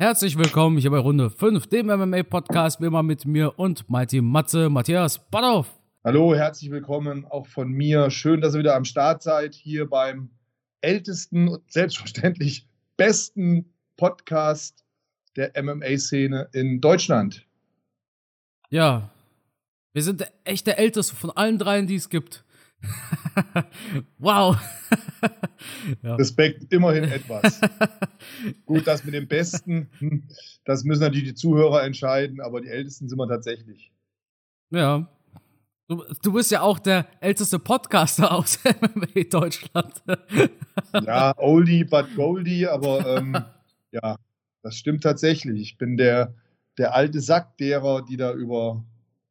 Herzlich willkommen hier bei Runde 5, dem MMA-Podcast, wie immer mit mir und Mighty Matze, Matthias Badhoff. Hallo, herzlich willkommen auch von mir. Schön, dass ihr wieder am Start seid, hier beim ältesten und selbstverständlich besten Podcast der MMA-Szene in Deutschland. Ja, wir sind echt der älteste von allen dreien, die es gibt. wow. ja. Respekt, immerhin etwas. Gut, das mit dem Besten, hm, das müssen natürlich die Zuhörer entscheiden, aber die Ältesten sind wir tatsächlich. Ja. Du, du bist ja auch der älteste Podcaster aus MMA Deutschland. ja, oldie but goldie, aber ähm, ja, das stimmt tatsächlich. Ich bin der, der alte Sack derer, die da über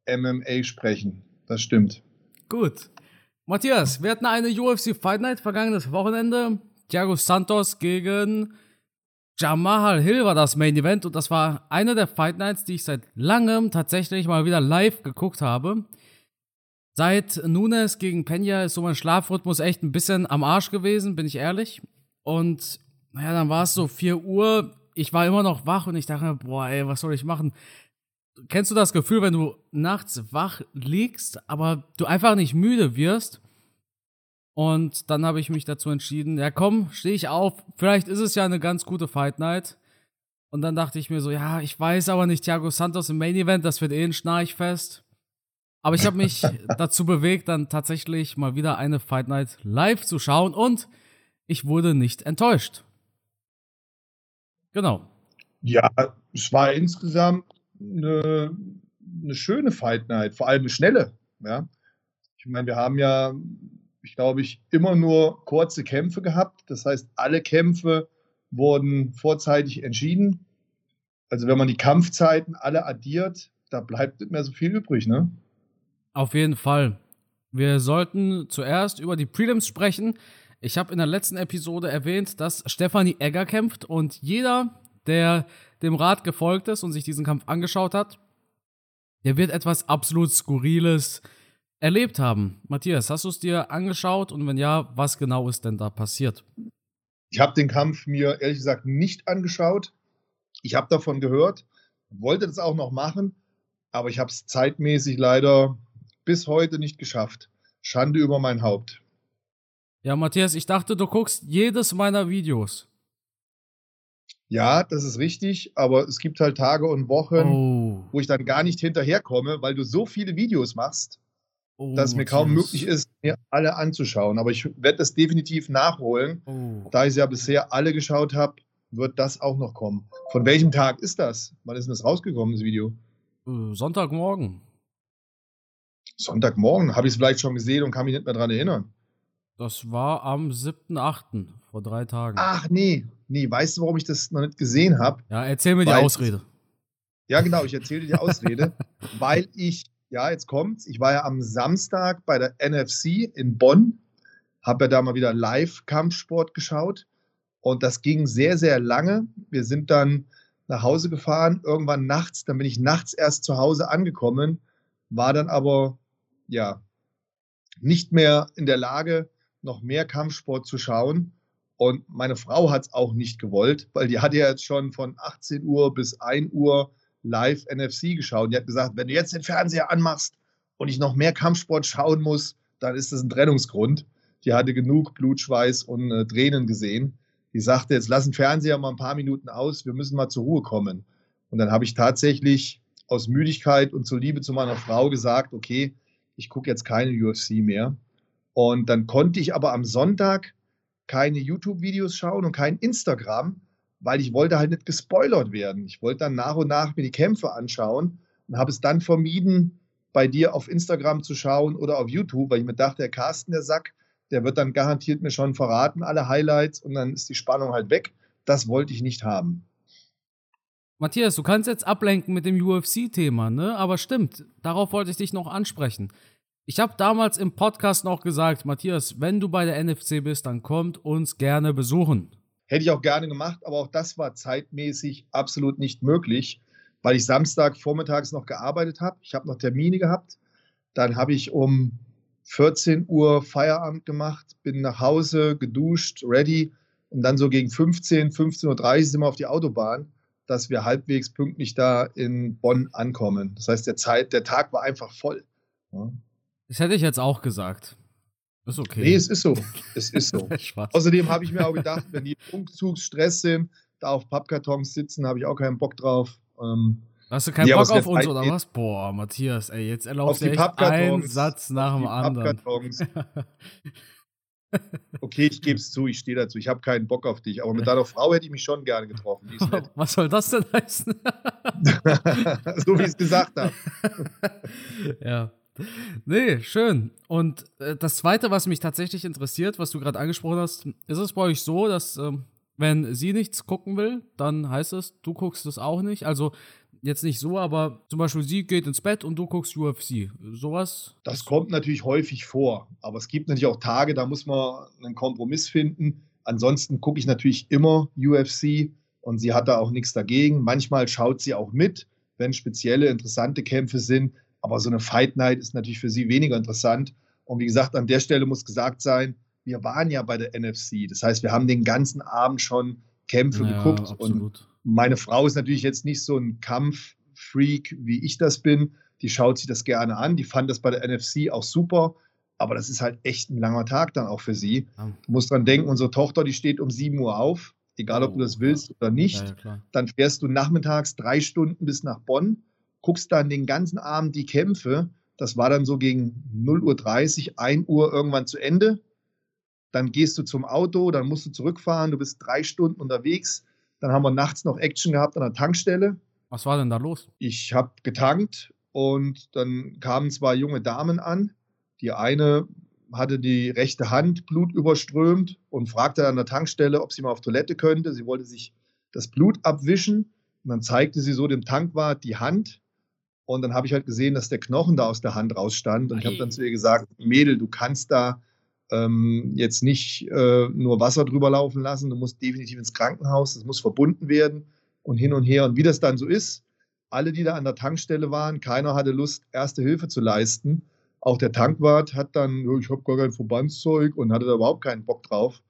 MMA sprechen. Das stimmt. Gut. Matthias, wir hatten eine UFC Fight Night vergangenes Wochenende. Thiago Santos gegen Jamal Hill war das Main Event und das war eine der Fight Nights, die ich seit langem tatsächlich mal wieder live geguckt habe. Seit Nunes gegen Pena ist so mein Schlafrhythmus echt ein bisschen am Arsch gewesen, bin ich ehrlich. Und naja, dann war es so 4 Uhr. Ich war immer noch wach und ich dachte, boah, ey, was soll ich machen? Kennst du das Gefühl, wenn du nachts wach liegst, aber du einfach nicht müde wirst? Und dann habe ich mich dazu entschieden, ja komm, stehe ich auf. Vielleicht ist es ja eine ganz gute Fight Night. Und dann dachte ich mir so, ja, ich weiß aber nicht, Thiago Santos im Main Event, das wird eh ein Schnarchfest. Aber ich habe mich dazu bewegt, dann tatsächlich mal wieder eine Fight Night live zu schauen und ich wurde nicht enttäuscht. Genau. Ja, es war insgesamt eine, eine schöne Fight Night, vor allem eine schnelle. Ja? Ich meine, wir haben ja, ich glaube, ich immer nur kurze Kämpfe gehabt. Das heißt, alle Kämpfe wurden vorzeitig entschieden. Also wenn man die Kampfzeiten alle addiert, da bleibt nicht mehr so viel übrig, ne? Auf jeden Fall. Wir sollten zuerst über die Prelims sprechen. Ich habe in der letzten Episode erwähnt, dass Stefanie Egger kämpft und jeder, der dem Rat gefolgt ist und sich diesen Kampf angeschaut hat, der wird etwas absolut Skurriles erlebt haben. Matthias, hast du es dir angeschaut und wenn ja, was genau ist denn da passiert? Ich habe den Kampf mir ehrlich gesagt nicht angeschaut. Ich habe davon gehört, wollte das auch noch machen, aber ich habe es zeitmäßig leider bis heute nicht geschafft. Schande über mein Haupt. Ja, Matthias, ich dachte, du guckst jedes meiner Videos. Ja, das ist richtig, aber es gibt halt Tage und Wochen, oh. wo ich dann gar nicht hinterherkomme, weil du so viele Videos machst, oh, dass es mir kaum möglich ist, mir alle anzuschauen. Aber ich werde das definitiv nachholen. Oh. Da ich ja bisher alle geschaut habe, wird das auch noch kommen. Von welchem Tag ist das? Wann ist denn das rausgekommen, das Video? Äh, Sonntagmorgen. Sonntagmorgen? Habe ich es vielleicht schon gesehen und kann mich nicht mehr daran erinnern. Das war am 7.8. vor drei Tagen. Ach nee, nee, weißt du, warum ich das noch nicht gesehen habe? Ja, erzähl mir die Ausrede. Ja, genau, ich erzähle dir die Ausrede, weil ich, ja, jetzt kommt's, ich war ja am Samstag bei der NFC in Bonn, habe ja da mal wieder Live-Kampfsport geschaut und das ging sehr, sehr lange. Wir sind dann nach Hause gefahren, irgendwann nachts, dann bin ich nachts erst zu Hause angekommen, war dann aber, ja, nicht mehr in der Lage, noch mehr Kampfsport zu schauen. Und meine Frau hat es auch nicht gewollt, weil die hat ja jetzt schon von 18 Uhr bis 1 Uhr live NFC geschaut. Die hat gesagt, wenn du jetzt den Fernseher anmachst und ich noch mehr Kampfsport schauen muss, dann ist das ein Trennungsgrund. Die hatte genug Blutschweiß und äh, Tränen gesehen. Die sagte, jetzt lass den Fernseher mal ein paar Minuten aus, wir müssen mal zur Ruhe kommen. Und dann habe ich tatsächlich aus Müdigkeit und zur Liebe zu meiner Frau gesagt, okay, ich gucke jetzt keine UFC mehr. Und dann konnte ich aber am Sonntag keine YouTube-Videos schauen und kein Instagram, weil ich wollte halt nicht gespoilert werden. Ich wollte dann nach und nach mir die Kämpfe anschauen und habe es dann vermieden, bei dir auf Instagram zu schauen oder auf YouTube, weil ich mir dachte, der Carsten, der Sack, der wird dann garantiert mir schon verraten, alle Highlights und dann ist die Spannung halt weg. Das wollte ich nicht haben. Matthias, du kannst jetzt ablenken mit dem UFC-Thema, ne? Aber stimmt, darauf wollte ich dich noch ansprechen. Ich habe damals im Podcast noch gesagt, Matthias, wenn du bei der NFC bist, dann kommt uns gerne besuchen. Hätte ich auch gerne gemacht, aber auch das war zeitmäßig absolut nicht möglich, weil ich Samstag vormittags noch gearbeitet habe. Ich habe noch Termine gehabt. Dann habe ich um 14 Uhr Feierabend gemacht, bin nach Hause, geduscht, ready und dann so gegen 15, 15.30 Uhr sind wir auf die Autobahn. dass wir halbwegs pünktlich da in Bonn ankommen. Das heißt, der, Zeit, der Tag war einfach voll. Ja. Das hätte ich jetzt auch gesagt. Ist okay. Nee, es ist so. Es ist so. Außerdem habe ich mir auch gedacht, wenn die Umzugsstress sind, da auf Pappkartons sitzen, habe ich auch keinen Bock drauf. Ähm, Hast du keinen Bock auf uns oder was? Boah, Matthias, ey, jetzt erlaubst du echt einen Satz nach dem anderen. Okay, ich gebe es zu, ich stehe dazu. Ich habe keinen Bock auf dich, aber mit deiner Frau hätte ich mich schon gerne getroffen. Was soll das denn heißen? so wie ich es gesagt habe. ja. Nee, schön. Und äh, das Zweite, was mich tatsächlich interessiert, was du gerade angesprochen hast, ist es bei euch so, dass ähm, wenn sie nichts gucken will, dann heißt es, du guckst es auch nicht. Also jetzt nicht so, aber zum Beispiel sie geht ins Bett und du guckst UFC. Sowas? Das kommt natürlich häufig vor. Aber es gibt natürlich auch Tage, da muss man einen Kompromiss finden. Ansonsten gucke ich natürlich immer UFC und sie hat da auch nichts dagegen. Manchmal schaut sie auch mit, wenn spezielle interessante Kämpfe sind. Aber so eine Fight Night ist natürlich für sie weniger interessant. Und wie gesagt, an der Stelle muss gesagt sein, wir waren ja bei der NFC. Das heißt, wir haben den ganzen Abend schon Kämpfe ja, geguckt. Absolut. Und meine Frau ist natürlich jetzt nicht so ein Kampffreak, wie ich das bin. Die schaut sich das gerne an. Die fand das bei der NFC auch super. Aber das ist halt echt ein langer Tag dann auch für sie. Ja. Du musst dran denken, unsere Tochter, die steht um 7 Uhr auf. Egal, ob oh, du das willst ja. oder nicht. dann fährst du nachmittags drei Stunden bis nach Bonn, guckst dann den ganzen Abend die Kämpfe. Das war dann so gegen 0.30 Uhr, 1 Uhr irgendwann zu Ende dann gehst du zum Auto, dann musst du zurückfahren, du bist drei Stunden unterwegs. Dann haben wir nachts noch Action gehabt an der Tankstelle. Was war denn da los? Ich habe getankt und dann kamen zwei junge Damen an. Die eine hatte die rechte Hand blutüberströmt und fragte an der Tankstelle, ob sie mal auf Toilette könnte. Sie wollte sich das Blut abwischen und dann zeigte sie so dem Tankwart die Hand und dann habe ich halt gesehen, dass der Knochen da aus der Hand rausstand und ich habe dann zu ihr gesagt, Mädel, du kannst da ähm, jetzt nicht äh, nur Wasser drüber laufen lassen, du musst definitiv ins Krankenhaus, das muss verbunden werden und hin und her. Und wie das dann so ist, alle, die da an der Tankstelle waren, keiner hatte Lust, erste Hilfe zu leisten. Auch der Tankwart hat dann, ich habe gar kein Verbandszeug und hatte da überhaupt keinen Bock drauf.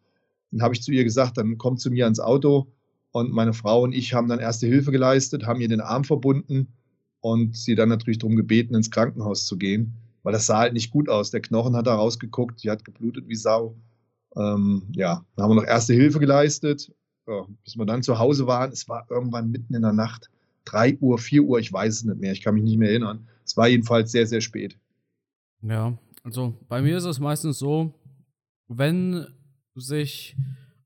Dann habe ich zu ihr gesagt, dann komm zu mir ans Auto. Und meine Frau und ich haben dann erste Hilfe geleistet, haben ihr den Arm verbunden und sie dann natürlich darum gebeten, ins Krankenhaus zu gehen weil das sah halt nicht gut aus. Der Knochen hat da rausgeguckt, die hat geblutet wie Sau. Ähm, ja, dann haben wir noch erste Hilfe geleistet, ja, bis wir dann zu Hause waren. Es war irgendwann mitten in der Nacht, 3 Uhr, 4 Uhr, ich weiß es nicht mehr, ich kann mich nicht mehr erinnern. Es war jedenfalls sehr, sehr spät. Ja, also bei mir ist es meistens so, wenn sich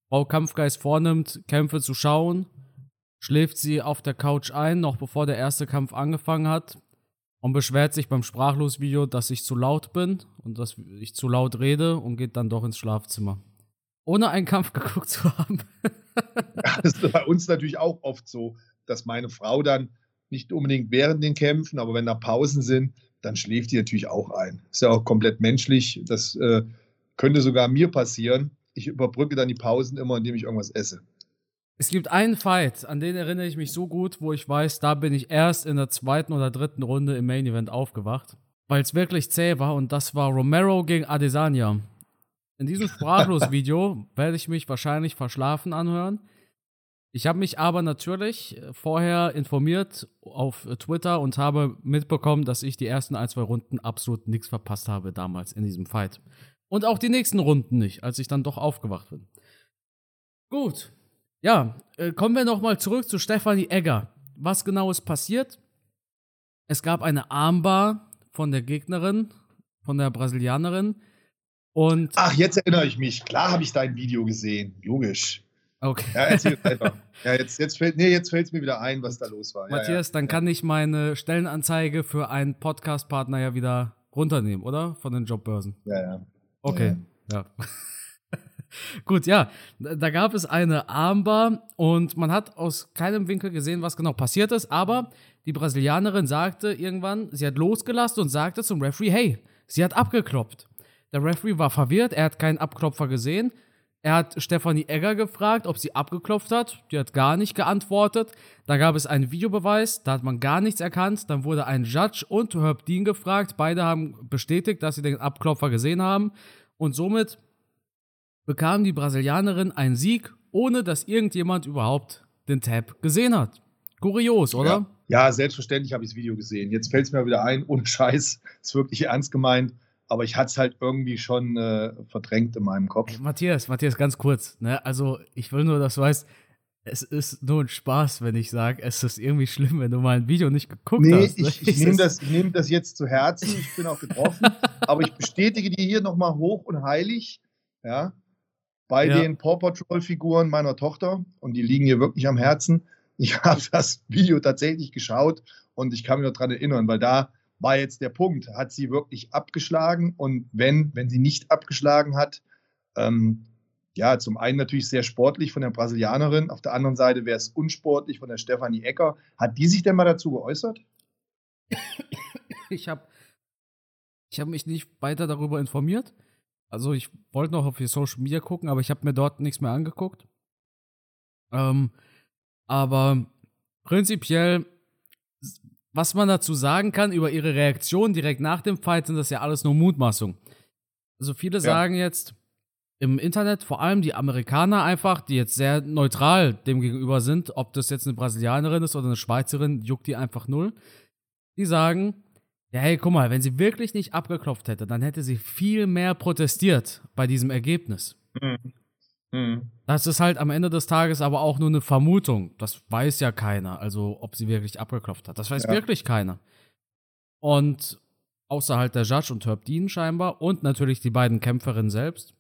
Frau Kampfgeist vornimmt, Kämpfe zu schauen, schläft sie auf der Couch ein, noch bevor der erste Kampf angefangen hat und beschwert sich beim Sprachlosvideo, dass ich zu laut bin und dass ich zu laut rede und geht dann doch ins Schlafzimmer. Ohne einen Kampf geguckt zu haben. das ist bei uns natürlich auch oft so, dass meine Frau dann nicht unbedingt während den Kämpfen, aber wenn da Pausen sind, dann schläft die natürlich auch ein. Ist ja auch komplett menschlich. Das äh, könnte sogar mir passieren. Ich überbrücke dann die Pausen immer, indem ich irgendwas esse. Es gibt einen Fight, an den erinnere ich mich so gut, wo ich weiß, da bin ich erst in der zweiten oder dritten Runde im Main Event aufgewacht, weil es wirklich zäh war und das war Romero gegen Adesanya. In diesem Sprachlos-Video werde ich mich wahrscheinlich verschlafen anhören. Ich habe mich aber natürlich vorher informiert auf Twitter und habe mitbekommen, dass ich die ersten ein, zwei Runden absolut nichts verpasst habe damals in diesem Fight. Und auch die nächsten Runden nicht, als ich dann doch aufgewacht bin. Gut, ja, äh, kommen wir nochmal zurück zu Stefanie Egger. Was genau ist passiert? Es gab eine Armbar von der Gegnerin, von der Brasilianerin. Und Ach, jetzt erinnere ich mich. Klar habe ich dein Video gesehen. Logisch. Okay. Ja, erzähl einfach. Ja, jetzt, jetzt fällt nee, es mir wieder ein, was da los war. Matthias, ja, dann kann ich meine Stellenanzeige für einen Podcast-Partner ja wieder runternehmen, oder? Von den Jobbörsen. Ja, ja. Okay, ja. Gut, ja, da gab es eine Armbar und man hat aus keinem Winkel gesehen, was genau passiert ist, aber die Brasilianerin sagte irgendwann, sie hat losgelassen und sagte zum Referee, hey, sie hat abgeklopft. Der Referee war verwirrt, er hat keinen Abklopfer gesehen. Er hat Stefanie Egger gefragt, ob sie abgeklopft hat. Die hat gar nicht geantwortet. Da gab es einen Videobeweis, da hat man gar nichts erkannt. Dann wurde ein Judge und Herb Dean gefragt. Beide haben bestätigt, dass sie den Abklopfer gesehen haben. Und somit bekam die Brasilianerin einen Sieg, ohne dass irgendjemand überhaupt den Tab gesehen hat. Kurios, oder? Ja, ja selbstverständlich habe ich das Video gesehen. Jetzt fällt es mir wieder ein, ohne Scheiß, ist wirklich ernst gemeint. Aber ich hatte es halt irgendwie schon äh, verdrängt in meinem Kopf. Hey, Matthias, Matthias, ganz kurz. Ne? Also, ich will nur, dass du weißt, es ist nur ein Spaß, wenn ich sage, es ist irgendwie schlimm, wenn du mal ein Video nicht geguckt nee, hast. Nee, ich, ich nehme das, nehm das jetzt zu Herzen, ich bin auch getroffen, aber ich bestätige dir hier nochmal hoch und heilig, ja, bei ja. den Paw Patrol-Figuren meiner Tochter und die liegen hier wirklich am Herzen. Ich habe das Video tatsächlich geschaut und ich kann mich noch daran erinnern, weil da war jetzt der Punkt, hat sie wirklich abgeschlagen und wenn, wenn sie nicht abgeschlagen hat, ähm, ja, zum einen natürlich sehr sportlich von der Brasilianerin, auf der anderen Seite wäre es unsportlich von der Stefanie Ecker. Hat die sich denn mal dazu geäußert? Ich habe ich hab mich nicht weiter darüber informiert. Also ich wollte noch auf ihr Social Media gucken, aber ich habe mir dort nichts mehr angeguckt. Ähm, aber prinzipiell, was man dazu sagen kann über ihre Reaktion direkt nach dem Fight, sind das ja alles nur Mutmaßungen. Also viele ja. sagen jetzt, im Internet, vor allem die Amerikaner einfach, die jetzt sehr neutral dem gegenüber sind, ob das jetzt eine Brasilianerin ist oder eine Schweizerin, juckt die einfach null. Die sagen, ja, hey, guck mal, wenn sie wirklich nicht abgeklopft hätte, dann hätte sie viel mehr protestiert bei diesem Ergebnis. Mhm. Mhm. Das ist halt am Ende des Tages aber auch nur eine Vermutung. Das weiß ja keiner, also ob sie wirklich abgeklopft hat. Das weiß ja. wirklich keiner. Und außer halt der Judge und Herb Dean scheinbar und natürlich die beiden Kämpferinnen selbst.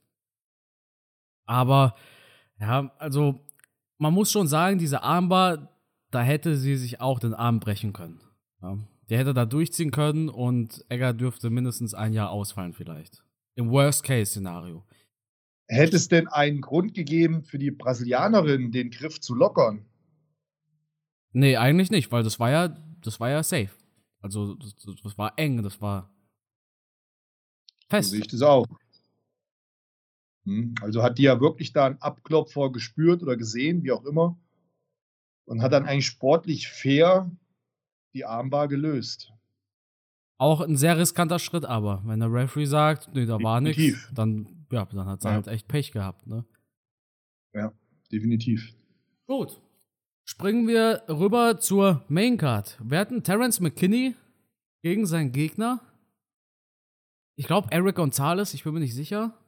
Aber ja, also man muss schon sagen, diese Armbar, da hätte sie sich auch den Arm brechen können. Ja. Der hätte da durchziehen können und Egger dürfte mindestens ein Jahr ausfallen vielleicht. Im Worst-Case-Szenario. Hätte es denn einen Grund gegeben, für die Brasilianerin den Griff zu lockern? Nee, eigentlich nicht, weil das war ja, das war ja safe. Also das, das war eng, das war fest. So sehe ich das auch. Hm, also hat die ja wirklich da einen Abklopfer gespürt oder gesehen, wie auch immer. Und hat dann eigentlich sportlich fair die Armbar gelöst. Auch ein sehr riskanter Schritt, aber wenn der Referee sagt, nee, da war nichts, dann, ja, dann hat sie ja. halt echt Pech gehabt, ne? Ja, definitiv. Gut. Springen wir rüber zur Main Card. Wir hatten Terence McKinney gegen seinen Gegner. Ich glaube, Eric Gonzalez, ich bin mir nicht sicher.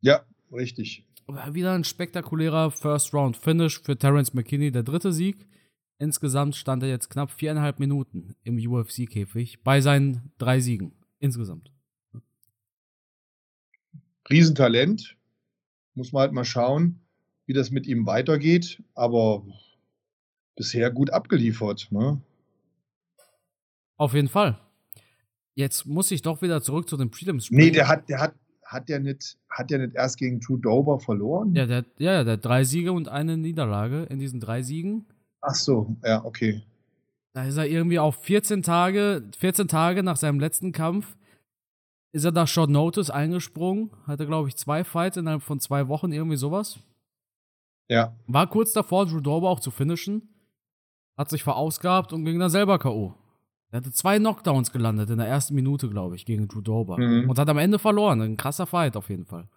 Ja, richtig. Wieder ein spektakulärer First-Round-Finish für Terence McKinney, der dritte Sieg. Insgesamt stand er jetzt knapp viereinhalb Minuten im UFC-Käfig bei seinen drei Siegen. Insgesamt. Riesentalent. Muss man halt mal schauen, wie das mit ihm weitergeht. Aber bisher gut abgeliefert. Ne? Auf jeden Fall. Jetzt muss ich doch wieder zurück zu den Prelims springen. Nee, der hat, der hat, hat der nicht, hat der nicht erst gegen Drew Dober verloren? Ja, der, ja, der hat drei Siege und eine Niederlage in diesen drei Siegen. Ach so, ja, okay. Da ist er irgendwie auf 14 Tage, 14 Tage nach seinem letzten Kampf, ist er nach Short Notice eingesprungen. Hatte, glaube ich, zwei Fights innerhalb von zwei Wochen, irgendwie sowas. Ja. War kurz davor, Drew Dober auch zu finishen. Hat sich verausgabt und ging dann selber K.O. Er hatte zwei Knockdowns gelandet in der ersten Minute, glaube ich, gegen Drew Dober. Mhm. Und hat am Ende verloren. Ein krasser Fight auf jeden Fall.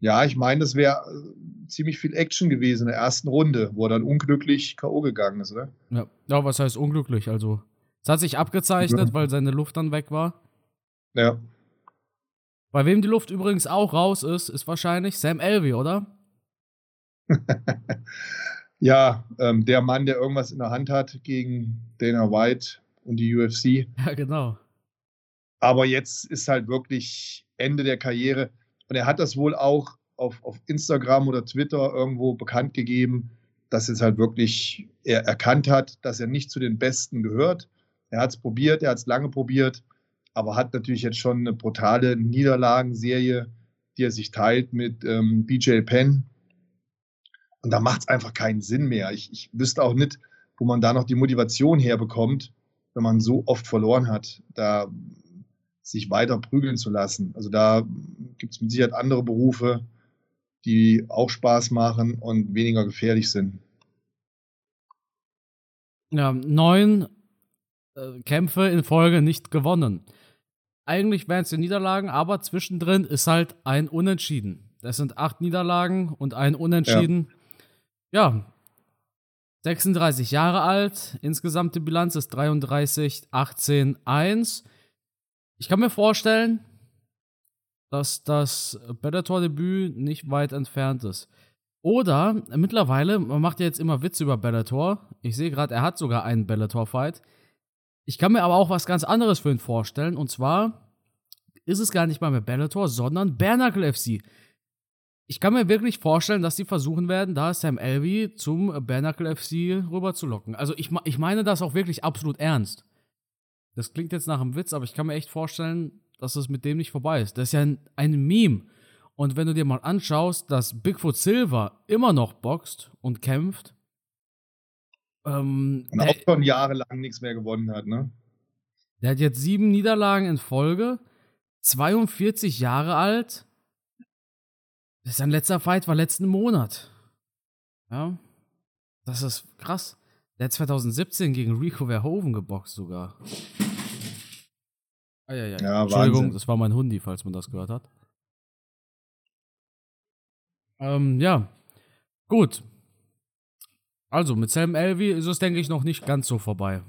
Ja, ich meine, das wäre äh, ziemlich viel Action gewesen in der ersten Runde, wo er dann unglücklich K.O. gegangen ist, oder? Ja. ja, was heißt unglücklich? Also, es hat sich abgezeichnet, ja. weil seine Luft dann weg war. Ja. Bei wem die Luft übrigens auch raus ist, ist wahrscheinlich Sam Elvey, oder? ja, ähm, der Mann, der irgendwas in der Hand hat gegen Dana White und die UFC. Ja, genau. Aber jetzt ist halt wirklich Ende der Karriere. Und er hat das wohl auch auf, auf Instagram oder Twitter irgendwo bekannt gegeben, dass es halt wirklich er erkannt hat, dass er nicht zu den Besten gehört. Er hat es probiert, er hat es lange probiert, aber hat natürlich jetzt schon eine brutale Niederlagenserie, die er sich teilt mit ähm, BJ Penn, und da macht es einfach keinen Sinn mehr. Ich, ich wüsste auch nicht, wo man da noch die Motivation herbekommt, wenn man so oft verloren hat, da sich weiter prügeln zu lassen. Also da gibt es mit Sicherheit andere Berufe, die auch Spaß machen und weniger gefährlich sind. Ja, neun äh, Kämpfe in Folge nicht gewonnen. Eigentlich wären es die Niederlagen, aber zwischendrin ist halt ein Unentschieden. Das sind acht Niederlagen und ein Unentschieden. Ja ja, 36 Jahre alt, insgesamte Bilanz ist 33, 18, 1. Ich kann mir vorstellen, dass das Bellator-Debüt nicht weit entfernt ist. Oder mittlerweile, man macht ja jetzt immer Witze über Bellator. Ich sehe gerade, er hat sogar einen Bellator-Fight. Ich kann mir aber auch was ganz anderes für ihn vorstellen. Und zwar ist es gar nicht mal mehr Bellator, sondern Bernacle FC. Ich kann mir wirklich vorstellen, dass sie versuchen werden, da Sam Elvey zum Bernacle FC rüberzulocken. Also ich, ich meine das auch wirklich absolut ernst. Das klingt jetzt nach einem Witz, aber ich kann mir echt vorstellen, dass es mit dem nicht vorbei ist. Das ist ja ein, ein Meme. Und wenn du dir mal anschaust, dass Bigfoot Silver immer noch boxt und kämpft. Ähm, und auch schon jahrelang nichts mehr gewonnen hat, ne? Der hat jetzt sieben Niederlagen in Folge, 42 Jahre alt. Sein letzter Fight war letzten Monat. Ja. Das ist krass. Der hat 2017 gegen Rico Verhoeven geboxt sogar. Ah, ja, ja. ja Entschuldigung, Wahnsinn. das war mein Hundi, falls man das gehört hat. Ähm, ja. Gut. Also, mit Sam Elvey ist es, denke ich, noch nicht ganz so vorbei.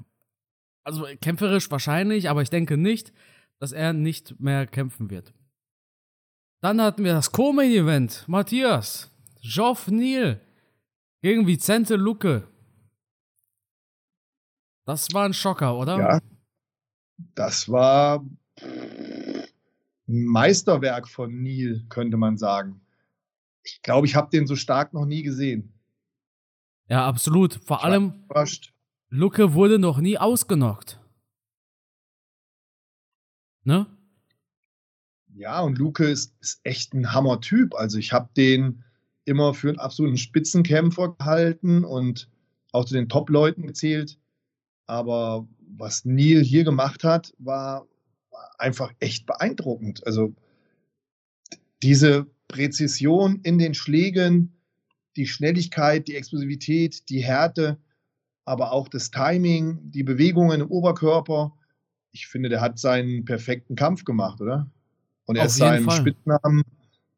Also, kämpferisch wahrscheinlich, aber ich denke nicht, dass er nicht mehr kämpfen wird. Dann hatten wir das Co-Main-Event. Matthias, Geoff Neal gegen Vicente Luque. Das war ein Schocker, oder? Ja. Das war ein Meisterwerk von Neil, könnte man sagen ich glaube, ich habe den so stark noch nie gesehen. Ja, absolut. Vor ich allem, Lucke wurde noch nie ausgenockt. Ne? Ja, und Luke ist, ist echt ein Hammer-Typ. Also ich habe den immer für einen absoluten Spitzenkämpfer gehalten und auch zu den Top-Leuten gezählt. Aber was Neil hier gemacht hat, war, war einfach echt beeindruckend. Also diese Präzision in den Schlägen, die Schnelligkeit, die Explosivität, die Härte, aber auch das Timing, die Bewegungen im Oberkörper. Ich finde, der hat seinen perfekten Kampf gemacht, oder? Und er ist seinem Fall. Spitznamen,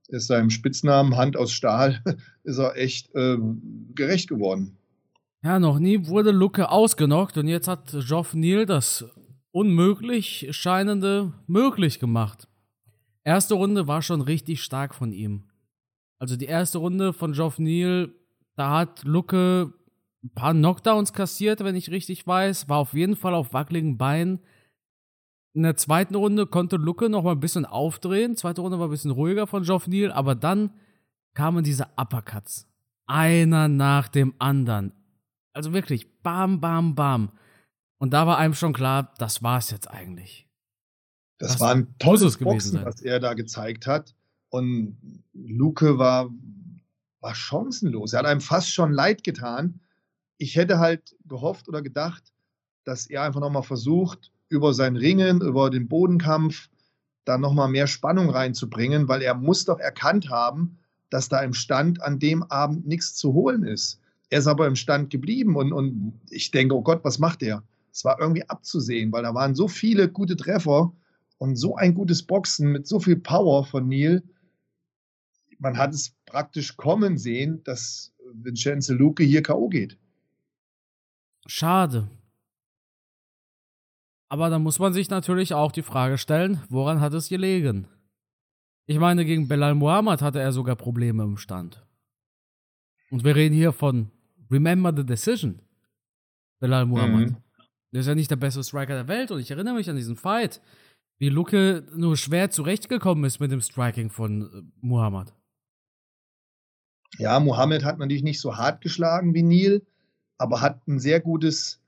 ist seinem Spitznamen Hand aus Stahl, ist er echt äh, gerecht geworden. Ja, noch nie wurde Lucke ausgenockt und jetzt hat Geoff Neal das unmöglich scheinende möglich gemacht. Erste Runde war schon richtig stark von ihm. Also die erste Runde von Geoff Neal, da hat Lucke ein paar Knockdowns kassiert, wenn ich richtig weiß, war auf jeden Fall auf wackeligen Beinen. In der zweiten Runde konnte Lucke noch mal ein bisschen aufdrehen. Zweite Runde war ein bisschen ruhiger von Geoff Neal, aber dann kamen diese Uppercuts. Einer nach dem anderen. Also wirklich, bam, bam, bam. Und da war einem schon klar, das war es jetzt eigentlich. Das, das war ein tolles Boxen, sein. was er da gezeigt hat. Und Luke war, war chancenlos. Er hat einem fast schon leid getan. Ich hätte halt gehofft oder gedacht, dass er einfach nochmal versucht, über sein Ringen, über den Bodenkampf, da nochmal mehr Spannung reinzubringen, weil er muss doch erkannt haben, dass da im Stand an dem Abend nichts zu holen ist. Er ist aber im Stand geblieben und, und ich denke, oh Gott, was macht er? Es war irgendwie abzusehen, weil da waren so viele gute Treffer und so ein gutes Boxen mit so viel Power von Neil. Man hat es praktisch kommen sehen, dass Vincenzo Luque hier K.O. geht. Schade. Aber da muss man sich natürlich auch die Frage stellen, woran hat es gelegen? Ich meine, gegen Belal Muhammad hatte er sogar Probleme im Stand. Und wir reden hier von Remember the Decision. Belal Muhammad. Mhm. Der ist ja nicht der beste Striker der Welt und ich erinnere mich an diesen Fight wie Luke nur schwer zurechtgekommen ist mit dem Striking von äh, Muhammad. Ja, Muhammad hat natürlich nicht so hart geschlagen wie Neil, aber hat ein sehr gutes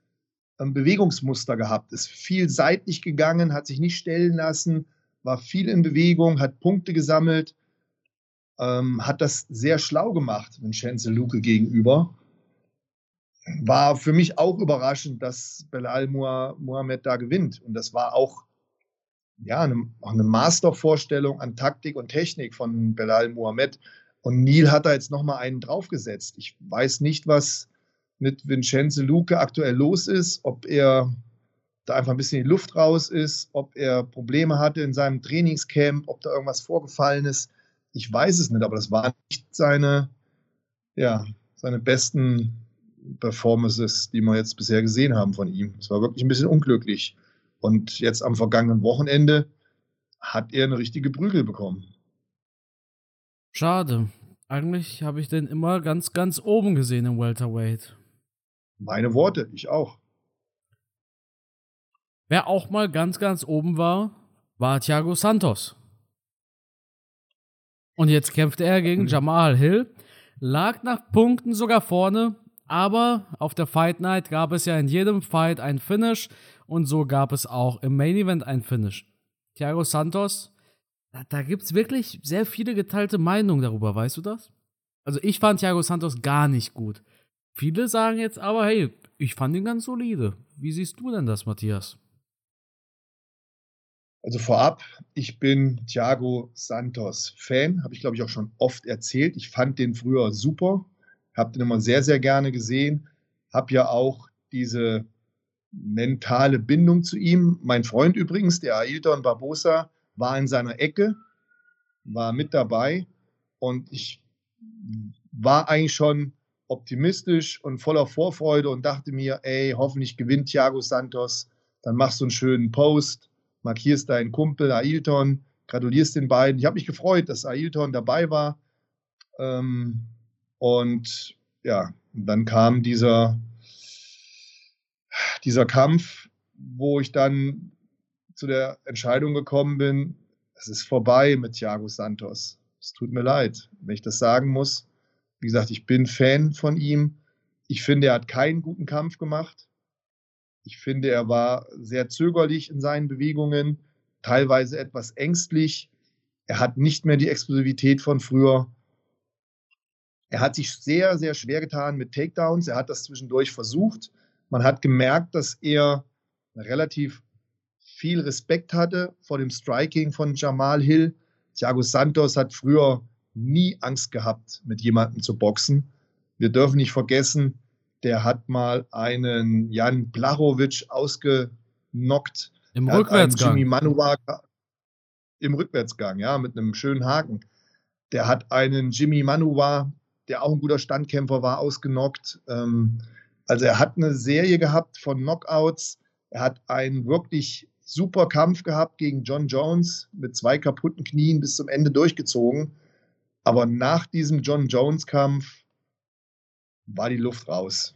ähm, Bewegungsmuster gehabt. Ist viel seitlich gegangen, hat sich nicht stellen lassen, war viel in Bewegung, hat Punkte gesammelt, ähm, hat das sehr schlau gemacht, Vincenzo Luke gegenüber. War für mich auch überraschend, dass Belal Muhammad da gewinnt. Und das war auch ja, eine, eine Mastervorstellung an Taktik und Technik von Belal Muhammad. Und Neil hat da jetzt nochmal einen draufgesetzt. Ich weiß nicht, was mit Vincenzo Luque aktuell los ist, ob er da einfach ein bisschen die Luft raus ist, ob er Probleme hatte in seinem Trainingscamp, ob da irgendwas vorgefallen ist. Ich weiß es nicht, aber das waren nicht seine, ja, seine besten Performances, die wir jetzt bisher gesehen haben von ihm. Es war wirklich ein bisschen unglücklich. Und jetzt am vergangenen Wochenende hat er eine richtige Prügel bekommen. Schade. Eigentlich habe ich den immer ganz, ganz oben gesehen im Welterweight. Meine Worte, ich auch. Wer auch mal ganz, ganz oben war, war Thiago Santos. Und jetzt kämpfte er gegen mhm. Jamal Hill, lag nach Punkten sogar vorne, aber auf der Fight Night gab es ja in jedem Fight ein Finish und so gab es auch im Main Event ein Finish. Thiago Santos, da, da gibt es wirklich sehr viele geteilte Meinungen darüber, weißt du das? Also ich fand Thiago Santos gar nicht gut. Viele sagen jetzt aber, hey, ich fand ihn ganz solide. Wie siehst du denn das, Matthias? Also vorab, ich bin Thiago Santos Fan, habe ich glaube ich auch schon oft erzählt. Ich fand den früher super, habe den immer sehr, sehr gerne gesehen, habe ja auch diese mentale Bindung zu ihm. Mein Freund übrigens, der Ailton Barbosa, war in seiner Ecke, war mit dabei und ich war eigentlich schon optimistisch und voller Vorfreude und dachte mir, ey, hoffentlich gewinnt Thiago Santos, dann machst du einen schönen Post markierst deinen Kumpel Ailton, gratulierst den beiden. Ich habe mich gefreut, dass Ailton dabei war. Ähm, und ja, dann kam dieser, dieser Kampf, wo ich dann zu der Entscheidung gekommen bin, es ist vorbei mit Thiago Santos. Es tut mir leid, wenn ich das sagen muss. Wie gesagt, ich bin Fan von ihm. Ich finde, er hat keinen guten Kampf gemacht. Ich finde, er war sehr zögerlich in seinen Bewegungen, teilweise etwas ängstlich. Er hat nicht mehr die Explosivität von früher. Er hat sich sehr, sehr schwer getan mit Takedowns. Er hat das zwischendurch versucht. Man hat gemerkt, dass er relativ viel Respekt hatte vor dem Striking von Jamal Hill. Thiago Santos hat früher nie Angst gehabt, mit jemandem zu boxen. Wir dürfen nicht vergessen, der hat mal einen Jan Blachowicz ausgenockt. Im Rückwärtsgang. Jimmy Manuwa im Rückwärtsgang, ja, mit einem schönen Haken. Der hat einen Jimmy Manuwa, der auch ein guter Standkämpfer war, ausgenockt. Ähm, also er hat eine Serie gehabt von Knockouts. Er hat einen wirklich super Kampf gehabt gegen John Jones mit zwei kaputten Knien bis zum Ende durchgezogen. Aber nach diesem John Jones-Kampf war die Luft raus.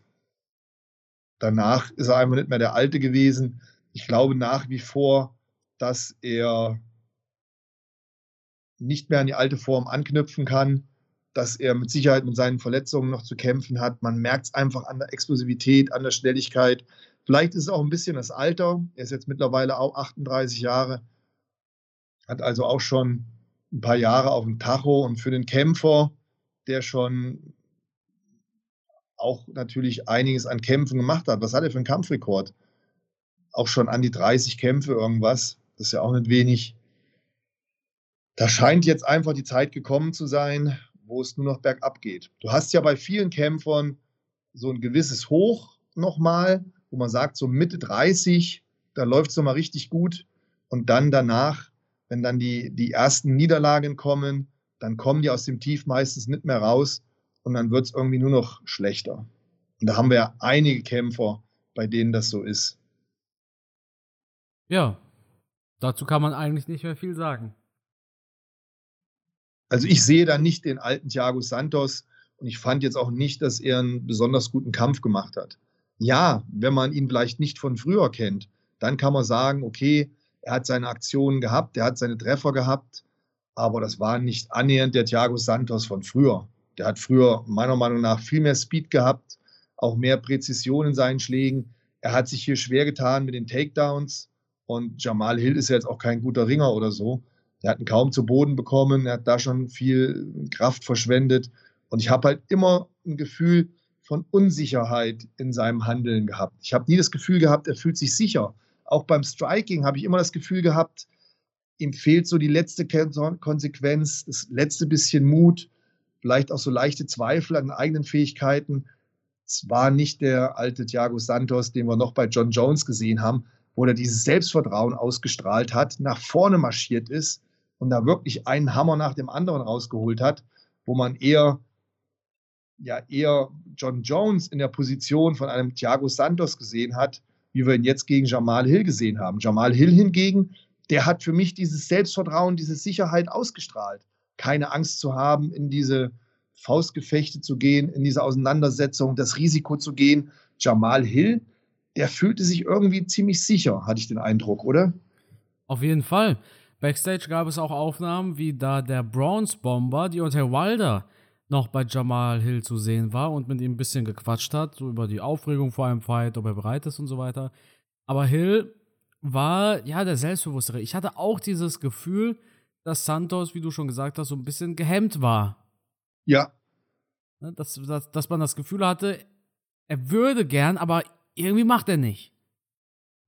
Danach ist er einfach nicht mehr der Alte gewesen. Ich glaube nach wie vor, dass er nicht mehr an die alte Form anknüpfen kann, dass er mit Sicherheit mit seinen Verletzungen noch zu kämpfen hat. Man merkt es einfach an der Explosivität, an der Schnelligkeit. Vielleicht ist es auch ein bisschen das Alter. Er ist jetzt mittlerweile auch 38 Jahre, hat also auch schon ein paar Jahre auf dem Tacho und für den Kämpfer, der schon auch natürlich einiges an Kämpfen gemacht hat. Was hat er für einen Kampfrekord? Auch schon an die 30 Kämpfe irgendwas. Das ist ja auch nicht wenig. Da scheint jetzt einfach die Zeit gekommen zu sein, wo es nur noch bergab geht. Du hast ja bei vielen Kämpfern so ein gewisses Hoch nochmal, wo man sagt, so Mitte 30, da läuft es nochmal richtig gut. Und dann danach, wenn dann die, die ersten Niederlagen kommen, dann kommen die aus dem Tief meistens nicht mehr raus und dann wird es irgendwie nur noch schlechter. Und da haben wir ja einige Kämpfer, bei denen das so ist. Ja, dazu kann man eigentlich nicht mehr viel sagen. Also ich sehe da nicht den alten Thiago Santos und ich fand jetzt auch nicht, dass er einen besonders guten Kampf gemacht hat. Ja, wenn man ihn vielleicht nicht von früher kennt, dann kann man sagen, okay, er hat seine Aktionen gehabt, er hat seine Treffer gehabt, aber das war nicht annähernd der Thiago Santos von früher. Der hat früher meiner Meinung nach viel mehr Speed gehabt, auch mehr Präzision in seinen Schlägen. Er hat sich hier schwer getan mit den Takedowns. Und Jamal Hill ist ja jetzt auch kein guter Ringer oder so. Er hat ihn kaum zu Boden bekommen. Er hat da schon viel Kraft verschwendet. Und ich habe halt immer ein Gefühl von Unsicherheit in seinem Handeln gehabt. Ich habe nie das Gefühl gehabt, er fühlt sich sicher. Auch beim Striking habe ich immer das Gefühl gehabt, ihm fehlt so die letzte Konsequenz, das letzte bisschen Mut vielleicht auch so leichte Zweifel an eigenen Fähigkeiten. Es war nicht der alte Thiago Santos, den wir noch bei John Jones gesehen haben, wo er dieses Selbstvertrauen ausgestrahlt hat, nach vorne marschiert ist und da wirklich einen Hammer nach dem anderen rausgeholt hat, wo man eher ja eher John Jones in der Position von einem Thiago Santos gesehen hat, wie wir ihn jetzt gegen Jamal Hill gesehen haben. Jamal Hill hingegen, der hat für mich dieses Selbstvertrauen, diese Sicherheit ausgestrahlt. Keine Angst zu haben, in diese Faustgefechte zu gehen, in diese Auseinandersetzung, das Risiko zu gehen. Jamal Hill, der fühlte sich irgendwie ziemlich sicher, hatte ich den Eindruck, oder? Auf jeden Fall. Backstage gab es auch Aufnahmen, wie da der Bronze Bomber, Deontay Wilder, noch bei Jamal Hill zu sehen war und mit ihm ein bisschen gequatscht hat, so über die Aufregung vor einem Fight, ob er bereit ist und so weiter. Aber Hill war ja der Selbstbewusstere. Ich hatte auch dieses Gefühl, dass Santos, wie du schon gesagt hast, so ein bisschen gehemmt war. Ja. Ne, dass, dass, dass man das Gefühl hatte, er würde gern, aber irgendwie macht er nicht.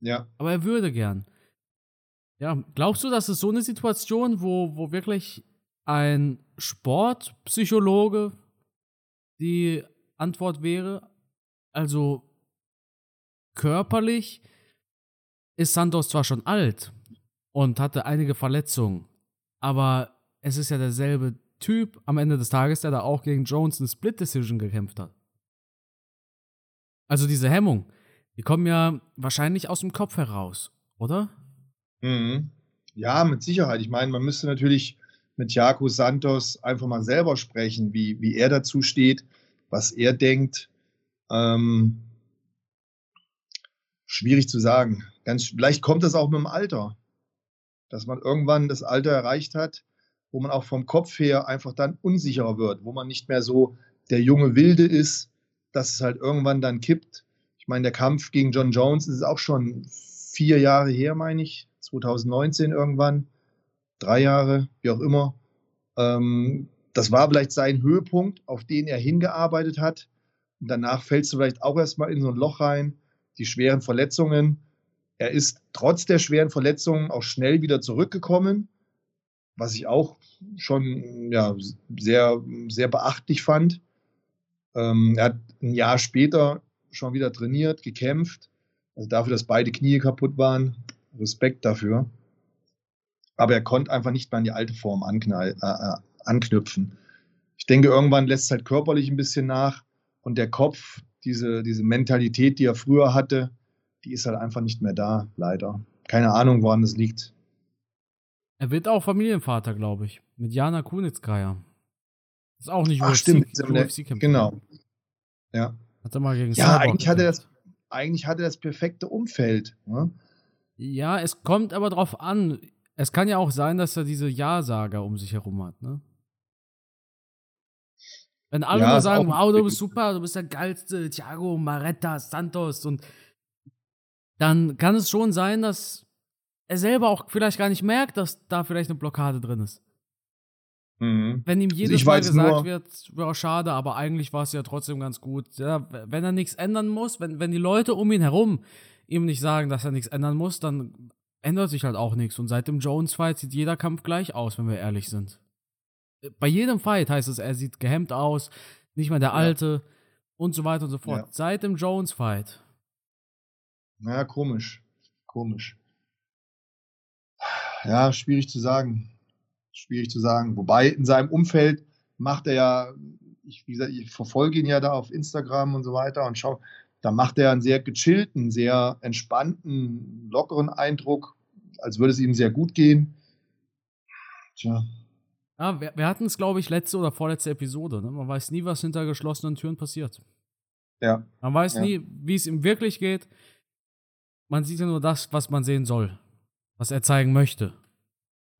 Ja. Aber er würde gern. Ja, glaubst du, dass es so eine Situation, wo, wo wirklich ein Sportpsychologe die Antwort wäre? Also körperlich ist Santos zwar schon alt und hatte einige Verletzungen, aber es ist ja derselbe Typ am Ende des Tages, der da auch gegen Jones eine Split Decision gekämpft hat. Also diese Hemmung, die kommen ja wahrscheinlich aus dem Kopf heraus, oder? Mhm. Ja, mit Sicherheit. Ich meine, man müsste natürlich mit Jaco Santos einfach mal selber sprechen, wie, wie er dazu steht, was er denkt. Ähm, schwierig zu sagen. Ganz, vielleicht kommt das auch mit dem Alter, dass man irgendwann das Alter erreicht hat, wo man auch vom Kopf her einfach dann unsicherer wird, wo man nicht mehr so der junge Wilde ist, dass es halt irgendwann dann kippt. Ich meine, der Kampf gegen John Jones ist auch schon vier Jahre her, meine ich, 2019 irgendwann, drei Jahre, wie auch immer. Ähm, das war vielleicht sein Höhepunkt, auf den er hingearbeitet hat. Und danach fällst du vielleicht auch erstmal in so ein Loch rein, die schweren Verletzungen. Er ist trotz der schweren Verletzungen auch schnell wieder zurückgekommen, was ich auch schon ja, sehr, sehr beachtlich fand. Ähm, er hat ein Jahr später schon wieder trainiert, gekämpft. Also dafür, dass beide Knie kaputt waren, Respekt dafür. Aber er konnte einfach nicht mehr an die alte Form anknall, äh, äh, anknüpfen. Ich denke, irgendwann lässt es halt körperlich ein bisschen nach und der Kopf, diese, diese Mentalität, die er früher hatte, die ist halt einfach nicht mehr da, leider. Keine Ahnung, woran das liegt. Er wird auch Familienvater, glaube ich. Mit Jana Kunitskaya. Ist auch nicht Ach, UFC, stimmt. UFC genau. Ja. Hat er mal gegen Ja, eigentlich hatte, das, eigentlich hatte das perfekte Umfeld. Ne? Ja, es kommt aber drauf an. Es kann ja auch sein, dass er diese Ja-Sager um sich herum hat, ne? Wenn alle ja, nur sagen, wow, du bist super, du bist der geilste, Thiago, Maretta, Santos und dann kann es schon sein, dass er selber auch vielleicht gar nicht merkt, dass da vielleicht eine Blockade drin ist. Mhm. Wenn ihm also jedes Mal gesagt wird, ja, schade, aber eigentlich war es ja trotzdem ganz gut. Ja, wenn er nichts ändern muss, wenn, wenn die Leute um ihn herum ihm nicht sagen, dass er nichts ändern muss, dann ändert sich halt auch nichts. Und seit dem Jones-Fight sieht jeder Kampf gleich aus, wenn wir ehrlich sind. Bei jedem Fight heißt es, er sieht gehemmt aus, nicht mehr der Alte ja. und so weiter und so fort. Ja. Seit dem Jones-Fight. Naja, komisch. Komisch. Ja, schwierig zu sagen. Schwierig zu sagen. Wobei in seinem Umfeld macht er ja, ich, wie gesagt, ich verfolge ihn ja da auf Instagram und so weiter und schaue, da macht er einen sehr gechillten, sehr entspannten, lockeren Eindruck, als würde es ihm sehr gut gehen. Tja. Ja, wir, wir hatten es, glaube ich, letzte oder vorletzte Episode. Ne? Man weiß nie, was hinter geschlossenen Türen passiert. Ja. Man weiß ja. nie, wie es ihm wirklich geht. Man sieht ja nur das, was man sehen soll, was er zeigen möchte.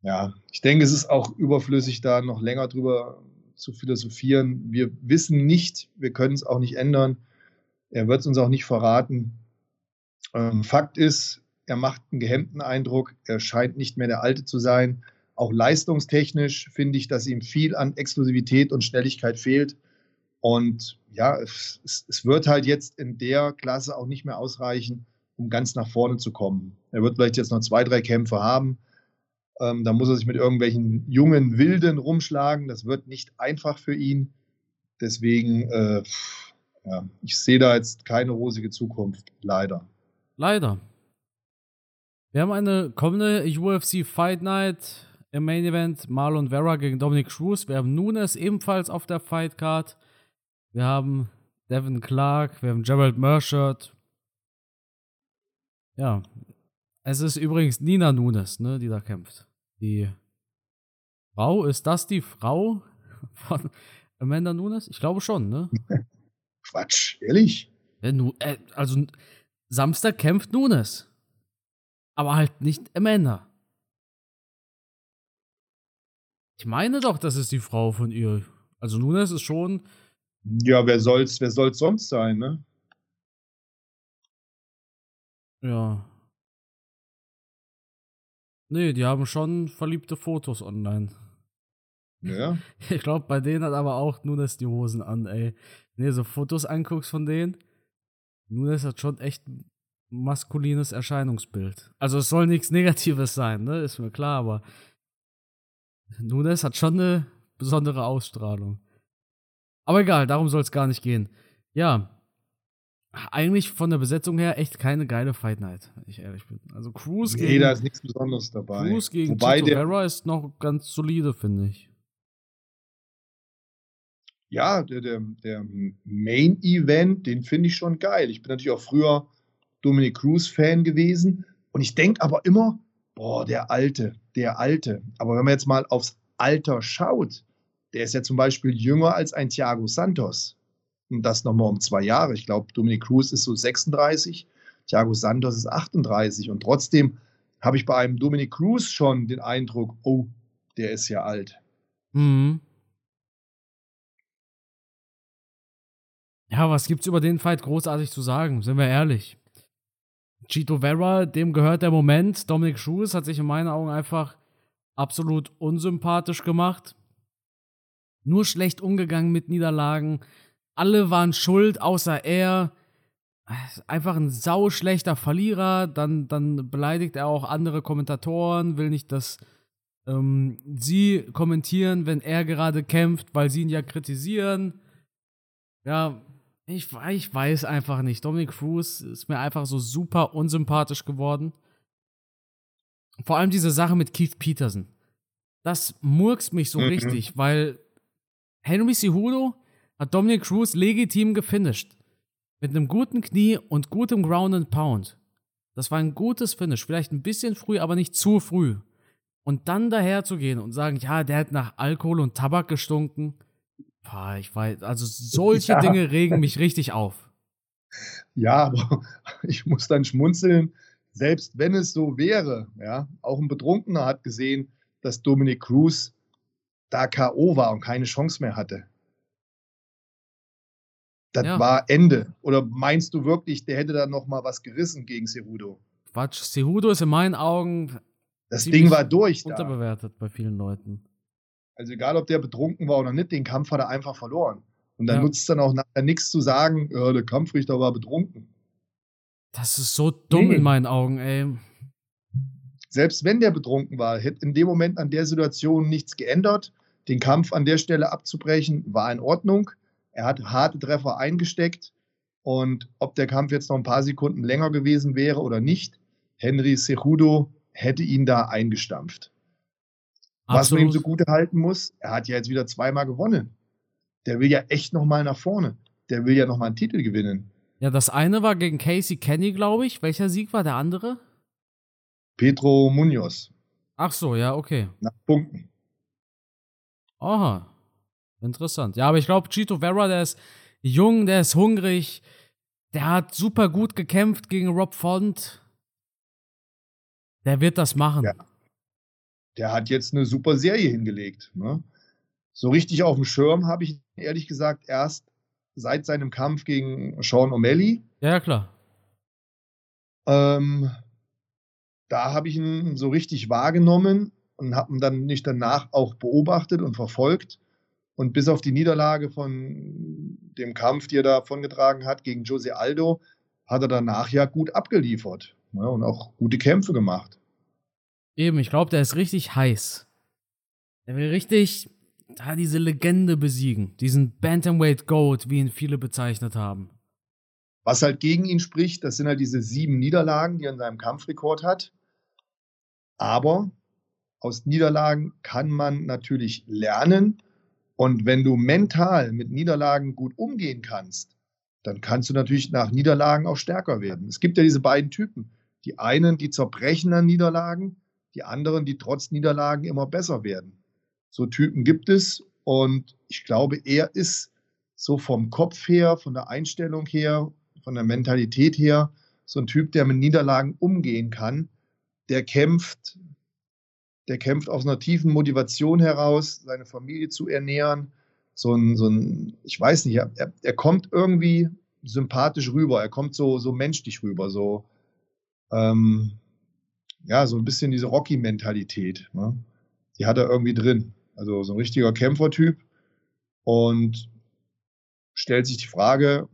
Ja, ich denke, es ist auch überflüssig, da noch länger drüber zu philosophieren. Wir wissen nicht, wir können es auch nicht ändern, er wird es uns auch nicht verraten. Ähm, Fakt ist, er macht einen gehemmten Eindruck. Er scheint nicht mehr der Alte zu sein. Auch leistungstechnisch finde ich, dass ihm viel an Exklusivität und Schnelligkeit fehlt. Und ja, es, es, wird halt jetzt in der Klasse auch nicht mehr ausreichen, um ganz nach vorne zu kommen. Er wird vielleicht jetzt noch zwei, drei Kämpfe haben. Ähm, da muss er sich mit irgendwelchen jungen Wilden rumschlagen. Das wird nicht einfach für ihn. Deswegen, äh, ja, ich sehe da jetzt keine rosige Zukunft, leider. Leider. Wir haben eine kommende UFC Fight Night im Main Event Marlon Vera gegen Dominic Cruz. Wir haben Nunes ebenfalls auf der Fight Card. wir haben Devin Clark, wir haben Gerald Mershert. Ja. Es ist übrigens Nina Nunes, ne, die da kämpft. Die Frau, ist das die Frau von Amanda Nunes? Ich glaube schon, ne? Quatsch, ehrlich? Äh, also Samstag kämpft Nunes. Aber halt nicht Amanda. Ich meine doch, das ist die Frau von ihr. Also Nunes ist schon. Ja, wer soll's, wer soll's sonst sein, ne? Ja. Nee, die haben schon verliebte Fotos online. Ja. Ich glaube, bei denen hat aber auch Nunes die Hosen an, ey. Nee, so Fotos anguckst von denen. Nunes hat schon echt ein maskulines Erscheinungsbild. Also es soll nichts Negatives sein, ne? Ist mir klar, aber Nunes hat schon eine besondere Ausstrahlung. Aber egal, darum soll es gar nicht gehen. Ja, eigentlich von der Besetzung her echt keine geile Fight Night, wenn ich ehrlich bin. Also Cruz nee, gegen. da ist nichts Besonderes dabei. Cruz gegen Wobei Tito Vera ist noch ganz solide, finde ich. Ja, der, der, der Main Event, den finde ich schon geil. Ich bin natürlich auch früher Dominic Cruz Fan gewesen. Und ich denke aber immer, boah, der Alte, der Alte. Aber wenn man jetzt mal aufs Alter schaut, der ist ja zum Beispiel jünger als ein Thiago Santos. Und das nochmal um zwei Jahre. Ich glaube, Dominic Cruz ist so 36, Thiago Santos ist 38. Und trotzdem habe ich bei einem Dominic Cruz schon den Eindruck, oh, der ist ja alt. Mhm. Ja, was gibt's über den Fight großartig zu sagen? Sind wir ehrlich. Chito Vera, dem gehört der Moment. Dominic Cruz hat sich in meinen Augen einfach absolut unsympathisch gemacht. Nur schlecht umgegangen mit Niederlagen alle waren schuld, außer er. Einfach ein sauschlechter Verlierer. Dann, dann beleidigt er auch andere Kommentatoren, will nicht, dass ähm, sie kommentieren, wenn er gerade kämpft, weil sie ihn ja kritisieren. Ja, ich, ich weiß einfach nicht. Dominic Cruz ist mir einfach so super unsympathisch geworden. Vor allem diese Sache mit Keith Peterson. Das murkst mich so mhm. richtig, weil Henry Cejudo hat Dominic Cruz legitim gefinisht. Mit einem guten Knie und gutem Ground and Pound. Das war ein gutes Finish. Vielleicht ein bisschen früh, aber nicht zu früh. Und dann daher zu gehen und sagen, ja, der hat nach Alkohol und Tabak gestunken. Boah, ich weiß, also solche ja. Dinge regen mich richtig auf. Ja, aber ich muss dann schmunzeln, selbst wenn es so wäre, ja, auch ein Betrunkener hat gesehen, dass Dominic Cruz da K.O. war und keine Chance mehr hatte. Das ja. war Ende. Oder meinst du wirklich, der hätte da noch mal was gerissen gegen Cerudo? Quatsch, Cerudo ist in meinen Augen das Ding war durch unterbewertet da. bei vielen Leuten. Also egal, ob der betrunken war oder nicht, den Kampf hat er einfach verloren. Und dann ja. nutzt es dann auch nachher nichts zu sagen, ja, der Kampfrichter war betrunken. Das ist so dumm nee. in meinen Augen, ey. Selbst wenn der betrunken war, hätte in dem Moment an der Situation nichts geändert. Den Kampf an der Stelle abzubrechen, war in Ordnung. Er hat harte Treffer eingesteckt. Und ob der Kampf jetzt noch ein paar Sekunden länger gewesen wäre oder nicht, Henry Cejudo hätte ihn da eingestampft. Absolut. Was man ihm so gut halten muss, er hat ja jetzt wieder zweimal gewonnen. Der will ja echt noch mal nach vorne. Der will ja noch mal einen Titel gewinnen. Ja, das eine war gegen Casey Kenny, glaube ich. Welcher Sieg war der andere? Pedro Munoz. Ach so, ja, okay. Nach Punkten. Aha. Interessant. Ja, aber ich glaube, Chito Vera, der ist jung, der ist hungrig, der hat super gut gekämpft gegen Rob Font. Der wird das machen. Ja. Der hat jetzt eine super Serie hingelegt. Ne? So richtig auf dem Schirm habe ich ehrlich gesagt erst seit seinem Kampf gegen Sean O'Malley. Ja, klar. Ähm, da habe ich ihn so richtig wahrgenommen und habe ihn dann nicht danach auch beobachtet und verfolgt. Und bis auf die Niederlage von dem Kampf, die er da davongetragen hat gegen Jose Aldo, hat er danach ja gut abgeliefert ne, und auch gute Kämpfe gemacht. Eben, ich glaube, der ist richtig heiß. Er will richtig da diese Legende besiegen, diesen Bantamweight Goat, wie ihn viele bezeichnet haben. Was halt gegen ihn spricht, das sind halt diese sieben Niederlagen, die er in seinem Kampfrekord hat. Aber aus Niederlagen kann man natürlich lernen Und wenn du mental mit Niederlagen gut umgehen kannst, dann kannst du natürlich nach Niederlagen auch stärker werden. Es gibt ja diese beiden Typen. Die einen, die zerbrechen an Niederlagen, die anderen, die trotz Niederlagen immer besser werden. So Typen gibt es und ich glaube, er ist so vom Kopf her, von der Einstellung her, von der Mentalität her, so ein Typ, der mit Niederlagen umgehen kann, der kämpft, der kämpft aus einer tiefen Motivation heraus, seine Familie zu ernähren. So ein, so ein ich weiß nicht, er, er kommt irgendwie sympathisch rüber, er kommt so, so menschlich rüber, so, ähm, ja, so ein bisschen diese Rocky-Mentalität. Ne? Die hat er irgendwie drin. Also so ein richtiger Kämpfertyp. Und stellt sich die Frage,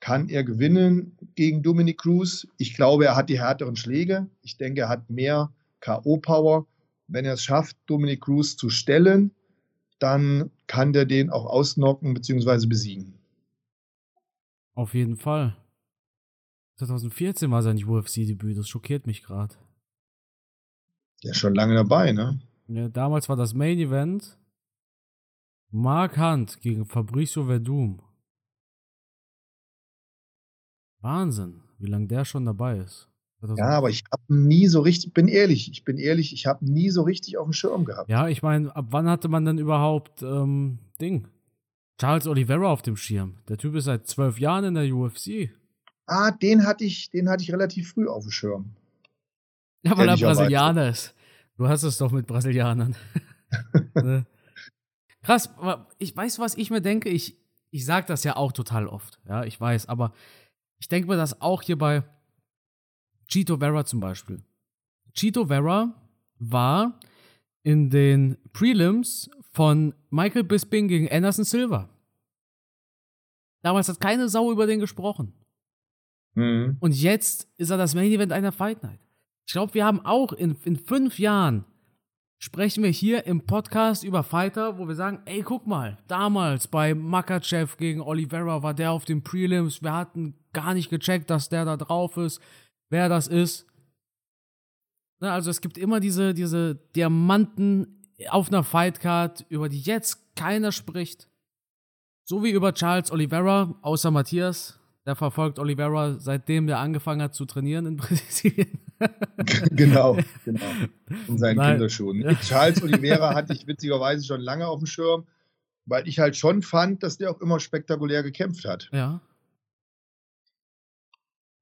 kann er gewinnen gegen Dominic Cruz? Ich glaube, er hat die härteren Schläge. Ich denke, er hat mehr K.O.-Power. Wenn er es schafft, Dominic Cruz zu stellen, dann kann der den auch ausnocken bzw. besiegen. Auf jeden Fall. 2014 war sein UFC-Debüt, das schockiert mich gerade. Der ist schon lange dabei, ne? Ja, damals war das Main Event Mark Hunt gegen Fabricio Verdum. Wahnsinn, wie lange der schon dabei ist. Ja, aber ich habe nie so richtig, bin ehrlich, ich bin ehrlich, ich habe nie so richtig auf dem Schirm gehabt. Ja, ich meine, ab wann hatte man denn überhaupt ähm, Ding? Charles Oliveira auf dem Schirm. Der Typ ist seit zwölf Jahren in der UFC. Ah, den hatte ich, den hatte ich relativ früh auf dem Schirm. Ja, weil er Brasilianer ist. Du hast es doch mit Brasilianern. ne? Krass, aber ich weiß, was ich mir denke. Ich, ich sage das ja auch total oft. Ja, ich weiß, aber ich denke mir das auch hier bei Chito Vera zum Beispiel. Chito Vera war in den Prelims von Michael Bisping gegen Anderson Silva. Damals hat keine Sau über den gesprochen. Mhm. Und jetzt ist er das Main Event einer Fight Night. Ich glaube, wir haben auch in, in fünf Jahren sprechen wir hier im Podcast über Fighter, wo wir sagen, ey, guck mal, damals bei Makachev gegen Oliveira war der auf den Prelims, wir hatten gar nicht gecheckt, dass der da drauf ist, wer das ist. Na, also es gibt immer diese, diese Diamanten auf einer Fightcard, über die jetzt keiner spricht. So wie über Charles Oliveira, außer Matthias. Der verfolgt Oliveira seitdem der angefangen hat zu trainieren in Brasilien. genau, genau. In seinen Nein. Kinderschuhen. Ja. Charles Oliveira hatte ich witzigerweise schon lange auf dem Schirm, weil ich halt schon fand, dass der auch immer spektakulär gekämpft hat. Ja.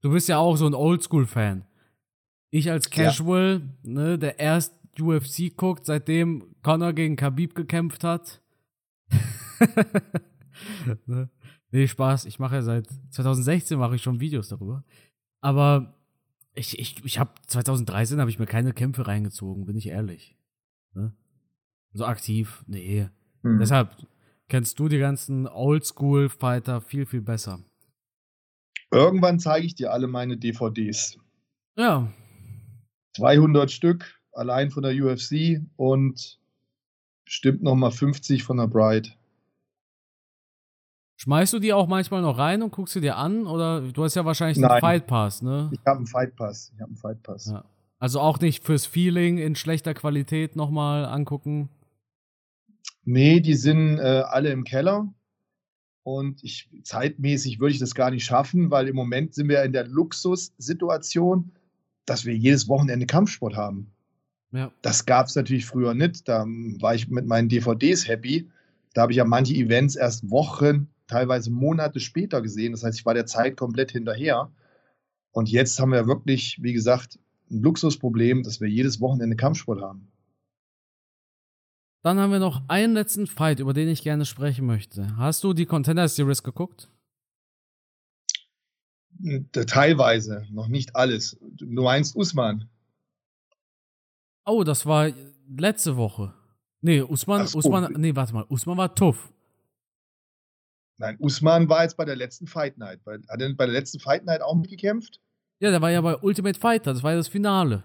Du bist ja auch so ein Oldschool-Fan. Ich als Casual, ja. ne, der erst UFC guckt, seitdem Conor gegen Khabib gekämpft hat. ne? Nee, Spaß. Ich mache ja seit 2016 mache ich schon Videos darüber. Aber ich, ich, ich habe 2013 habe ich mir keine Kämpfe reingezogen, bin ich ehrlich. Ne? So aktiv, nee. Mhm. Deshalb kennst du die ganzen Oldschool-Fighter viel, viel besser. Irgendwann zeige ich dir alle meine DVDs. Ja. 200 Stück, allein von der UFC und bestimmt nochmal 50 von der Bride. Schmeißt du die auch manchmal noch rein und guckst sie dir an? Oder du hast ja wahrscheinlich einen Fight Pass, ne? Ich habe einen Fight Pass. Ich habe einen Fight Pass. Ja. Also auch nicht fürs Feeling in schlechter Qualität nochmal angucken? Nee, die sind äh, alle im Keller. Und ich, zeitmäßig würde ich das gar nicht schaffen, weil im Moment sind wir in der Luxussituation, dass wir jedes Wochenende Kampfsport haben. Ja. Das gab es natürlich früher nicht. Da war ich mit meinen DVDs happy. Da habe ich ja manche Events erst Wochen teilweise Monate später gesehen. Das heißt, ich war der Zeit komplett hinterher. Und jetzt haben wir wirklich, wie gesagt, ein Luxusproblem, dass wir jedes Wochenende Kampfsport haben. Dann haben wir noch einen letzten Fight, über den ich gerne sprechen möchte. Hast du die Contender Series geguckt? Teilweise, noch nicht alles. Du meinst Usman? Oh, das war letzte Woche. Nee, Usman, so. Usman, nee, warte mal, Usman war Tuff. Nein, Usman war jetzt bei der letzten Fight Night. Hat er bei der letzten Fight Night auch mitgekämpft? Ja, der war ja bei Ultimate Fighter, das war ja das Finale.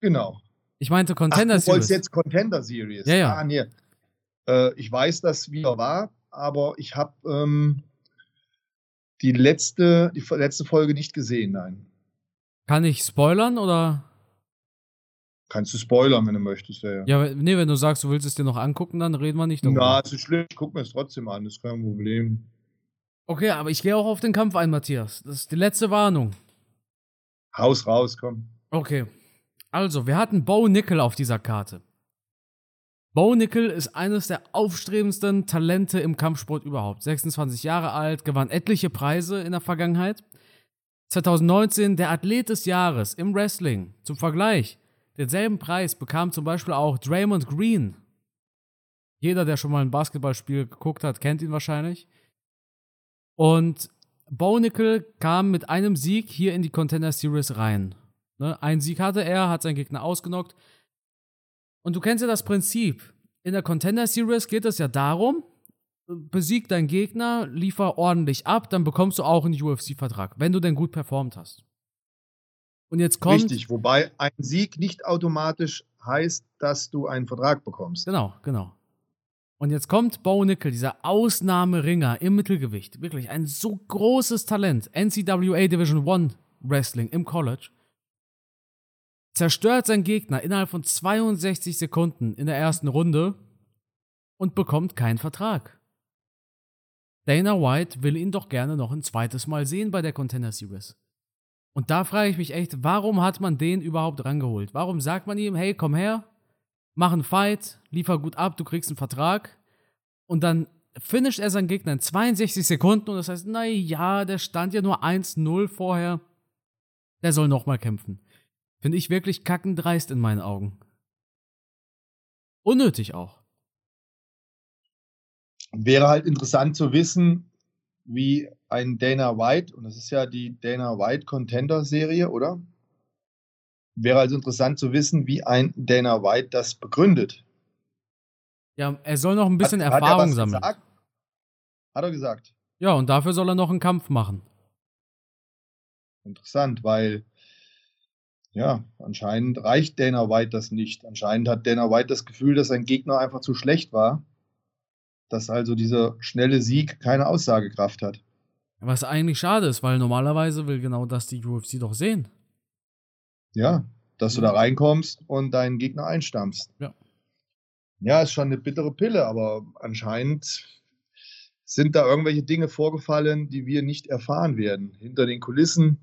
Genau. Ich meinte Contender Ach, du Series. Du jetzt Contender Series. Ja, ja. Ah, nee. Äh, ich weiß, dass wieder war, aber ich habe ähm, die letzte, die letzte Folge nicht gesehen, nein. Kann ich spoilern oder? Kannst du spoilern, wenn du möchtest. Ja, ja, nee, wenn du sagst, du willst es dir noch angucken, dann reden wir nicht darüber. Na, ist nicht schlimm. Ich gucke mir es trotzdem an. Das ist kein Problem. Okay, aber ich gehe auch auf den Kampf ein, Matthias. Das ist die letzte Warnung. Haus raus, komm. Okay. Also, wir hatten Bo Nickel auf dieser Karte. Bo Nickel ist eines der aufstrebendsten Talente im Kampfsport überhaupt. 26 Jahre alt, gewann etliche Preise in der Vergangenheit. 2019 der Athlet des Jahres im Wrestling. Zum Vergleich, denselben Preis bekam zum Beispiel auch Draymond Green. Jeder, der schon mal ein Basketballspiel geguckt hat, kennt ihn wahrscheinlich. Und Bo Nickel kam mit einem Sieg hier in die Contender Series rein. Ne? Ein Sieg hatte er, hat seinen Gegner ausgenockt. Und du kennst ja das Prinzip. In der Contender Series geht es ja darum, besieg deinen Gegner, liefer ordentlich ab, dann bekommst du auch einen UFC-Vertrag, wenn du denn gut performt hast. Und jetzt kommt. Richtig, wobei ein Sieg nicht automatisch heißt, dass du einen Vertrag bekommst. Genau, genau. Und jetzt kommt Bo Nickel, dieser Ausnahmeringer im Mittelgewicht. Wirklich ein so großes Talent. NCAA Division One Wrestling im College zerstört seinen Gegner innerhalb von 62 Sekunden in der ersten Runde und bekommt keinen Vertrag. Dana White will ihn doch gerne noch ein zweites Mal sehen bei der Contender Series. Und da frage ich mich echt, warum hat man den überhaupt rangeholt? Warum sagt man ihm, hey, komm her, mach einen Fight, liefer gut ab, du kriegst einen Vertrag und dann finisht er seinen Gegner in 62 Sekunden und das heißt, naja, der stand ja nur 1-0 vorher, der soll nochmal kämpfen. Finde ich wirklich kackendreist in meinen Augen. Unnötig auch. Wäre halt interessant zu wissen, wie ein Dana White, und das ist ja die Dana White Contender Serie, oder? Wäre also interessant zu wissen, wie ein Dana White das begründet. Ja, er soll noch ein bisschen hat, Erfahrung hat er sammeln. Gesagt? Hat er gesagt. Ja, und dafür soll er noch einen Kampf machen. Interessant, weil ja, anscheinend reicht Dana White das nicht. Anscheinend hat Dana White das Gefühl, dass sein Gegner einfach zu schlecht war. Dass also dieser schnelle Sieg keine Aussagekraft hat. Was eigentlich schade ist, weil normalerweise will genau das die UFC doch sehen. Ja, dass du da reinkommst und deinen Gegner einstampfst. Ja. Ja, ist schon eine bittere Pille, aber anscheinend sind da irgendwelche Dinge vorgefallen, die wir nicht erfahren werden. Hinter den Kulissen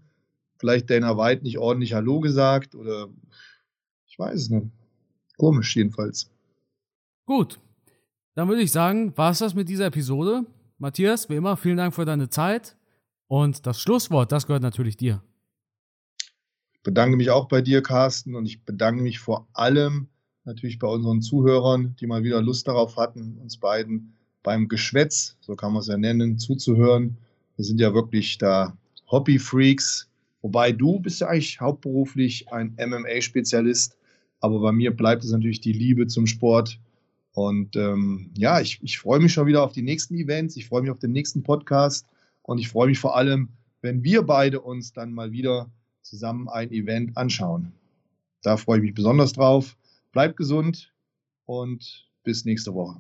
vielleicht Dana White nicht ordentlich Hallo gesagt oder ich weiß es nicht. Komisch jedenfalls. Gut, dann würde ich sagen, war es das mit dieser Episode. Matthias, wie immer, vielen Dank für deine Zeit. Und das Schlusswort, das gehört natürlich dir. Ich bedanke mich auch bei dir, Carsten, und ich bedanke mich vor allem natürlich bei unseren Zuhörern, die mal wieder Lust darauf hatten, uns beiden beim Geschwätz, so kann man es ja nennen, zuzuhören. Wir sind ja wirklich da Hobby-Freaks, Wobei du bist ja eigentlich hauptberuflich ein MMA-Spezialist, aber bei mir bleibt es natürlich die Liebe zum Sport. Und ähm, ja, ich, ich freue mich schon wieder auf die nächsten Events, ich freue mich auf den nächsten Podcast und ich freue mich vor allem, wenn wir beide uns dann mal wieder zusammen ein Event anschauen. Da freue ich mich besonders drauf. Bleibt gesund und bis nächste Woche.